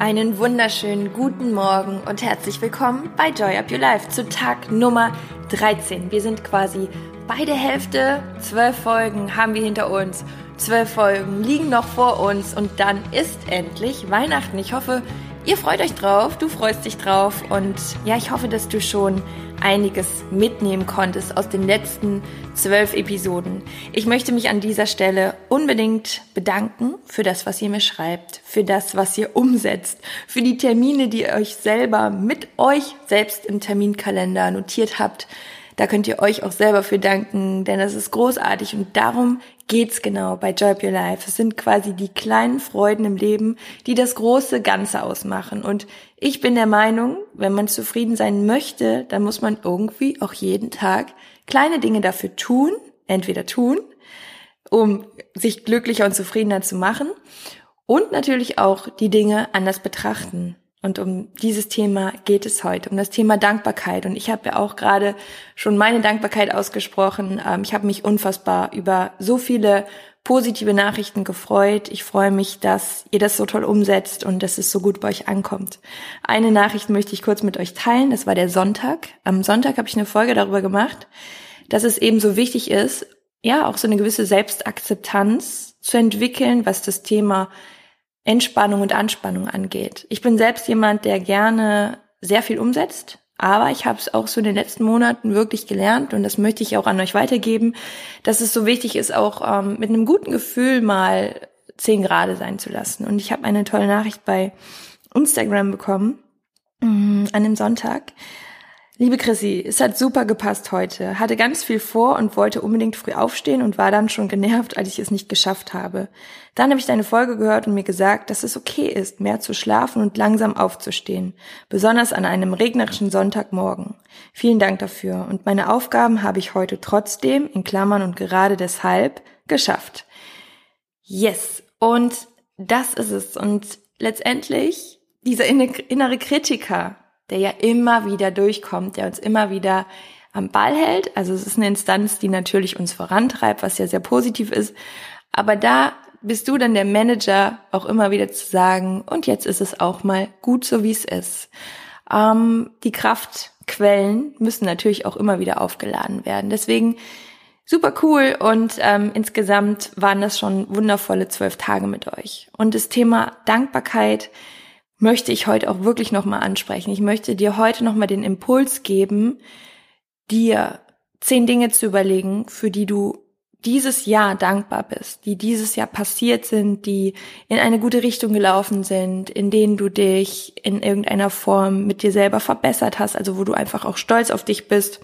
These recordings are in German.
Einen wunderschönen guten Morgen und herzlich willkommen bei Joy Up Your Life zu Tag Nummer 13. Wir sind quasi bei der Hälfte. Zwölf Folgen haben wir hinter uns. Zwölf Folgen liegen noch vor uns und dann ist endlich Weihnachten. Ich hoffe, ihr freut euch drauf, du freust dich drauf und ja, ich hoffe, dass du schon einiges mitnehmen konntest aus den letzten zwölf Episoden. Ich möchte mich an dieser Stelle unbedingt bedanken für das, was ihr mir schreibt, für das, was ihr umsetzt, für die Termine, die ihr euch selber mit euch selbst im Terminkalender notiert habt. Da könnt ihr euch auch selber für danken, denn das ist großartig und darum geht's genau bei Joy Up Your Life. Es sind quasi die kleinen Freuden im Leben, die das große Ganze ausmachen. Und ich bin der Meinung, wenn man zufrieden sein möchte, dann muss man irgendwie auch jeden Tag kleine Dinge dafür tun, entweder tun, um sich glücklicher und zufriedener zu machen und natürlich auch die Dinge anders betrachten. Und um dieses Thema geht es heute, um das Thema Dankbarkeit. Und ich habe ja auch gerade schon meine Dankbarkeit ausgesprochen. Ähm, ich habe mich unfassbar über so viele positive Nachrichten gefreut. Ich freue mich, dass ihr das so toll umsetzt und dass es so gut bei euch ankommt. Eine Nachricht möchte ich kurz mit euch teilen. Das war der Sonntag. Am Sonntag habe ich eine Folge darüber gemacht, dass es eben so wichtig ist, ja, auch so eine gewisse Selbstakzeptanz zu entwickeln, was das Thema Entspannung und Anspannung angeht. Ich bin selbst jemand, der gerne sehr viel umsetzt, aber ich habe es auch so in den letzten Monaten wirklich gelernt und das möchte ich auch an euch weitergeben, dass es so wichtig ist, auch ähm, mit einem guten Gefühl mal zehn Grade sein zu lassen. Und ich habe eine tolle Nachricht bei Instagram bekommen mm, an dem Sonntag. Liebe Chrissy, es hat super gepasst heute. Hatte ganz viel vor und wollte unbedingt früh aufstehen und war dann schon genervt, als ich es nicht geschafft habe. Dann habe ich deine Folge gehört und mir gesagt, dass es okay ist, mehr zu schlafen und langsam aufzustehen. Besonders an einem regnerischen Sonntagmorgen. Vielen Dank dafür. Und meine Aufgaben habe ich heute trotzdem, in Klammern und gerade deshalb, geschafft. Yes. Und das ist es. Und letztendlich, dieser innere Kritiker, der ja immer wieder durchkommt, der uns immer wieder am Ball hält. Also es ist eine Instanz, die natürlich uns vorantreibt, was ja sehr positiv ist. Aber da bist du dann der Manager, auch immer wieder zu sagen, und jetzt ist es auch mal gut so, wie es ist. Ähm, die Kraftquellen müssen natürlich auch immer wieder aufgeladen werden. Deswegen super cool und ähm, insgesamt waren das schon wundervolle zwölf Tage mit euch. Und das Thema Dankbarkeit, möchte ich heute auch wirklich nochmal ansprechen. Ich möchte dir heute nochmal den Impuls geben, dir zehn Dinge zu überlegen, für die du dieses Jahr dankbar bist, die dieses Jahr passiert sind, die in eine gute Richtung gelaufen sind, in denen du dich in irgendeiner Form mit dir selber verbessert hast, also wo du einfach auch stolz auf dich bist.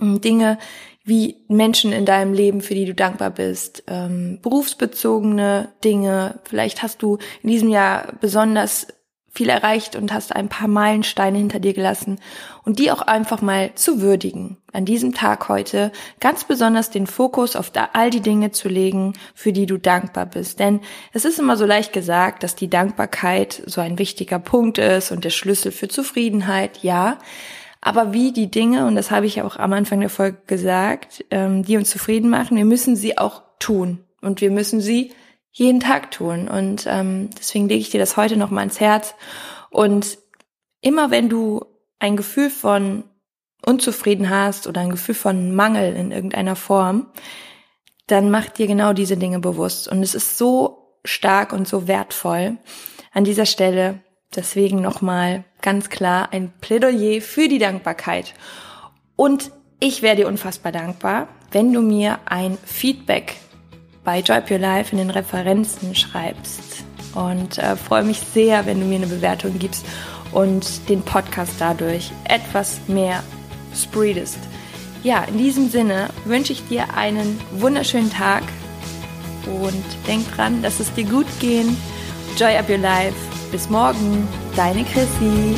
Dinge wie Menschen in deinem Leben, für die du dankbar bist, ähm, berufsbezogene Dinge. Vielleicht hast du in diesem Jahr besonders viel erreicht und hast ein paar Meilensteine hinter dir gelassen und die auch einfach mal zu würdigen. An diesem Tag heute ganz besonders den Fokus auf all die Dinge zu legen, für die du dankbar bist. Denn es ist immer so leicht gesagt, dass die Dankbarkeit so ein wichtiger Punkt ist und der Schlüssel für Zufriedenheit, ja. Aber wie die Dinge, und das habe ich auch am Anfang der Folge gesagt, ähm, die uns zufrieden machen, wir müssen sie auch tun. Und wir müssen sie jeden Tag tun. Und ähm, deswegen lege ich dir das heute noch mal ins Herz. Und immer wenn du ein Gefühl von unzufrieden hast oder ein Gefühl von Mangel in irgendeiner Form, dann mach dir genau diese Dinge bewusst. Und es ist so stark und so wertvoll. An dieser Stelle deswegen nochmal ganz klar ein Plädoyer für die Dankbarkeit. Und ich wäre dir unfassbar dankbar, wenn du mir ein Feedback bei Your Life in den Referenzen schreibst. Und äh, freue mich sehr, wenn du mir eine Bewertung gibst und den Podcast dadurch etwas mehr spreadest. Ja, in diesem Sinne wünsche ich dir einen wunderschönen Tag und denk dran, dass es dir gut gehen. Joy up your life. Bis morgen, deine Chrissy.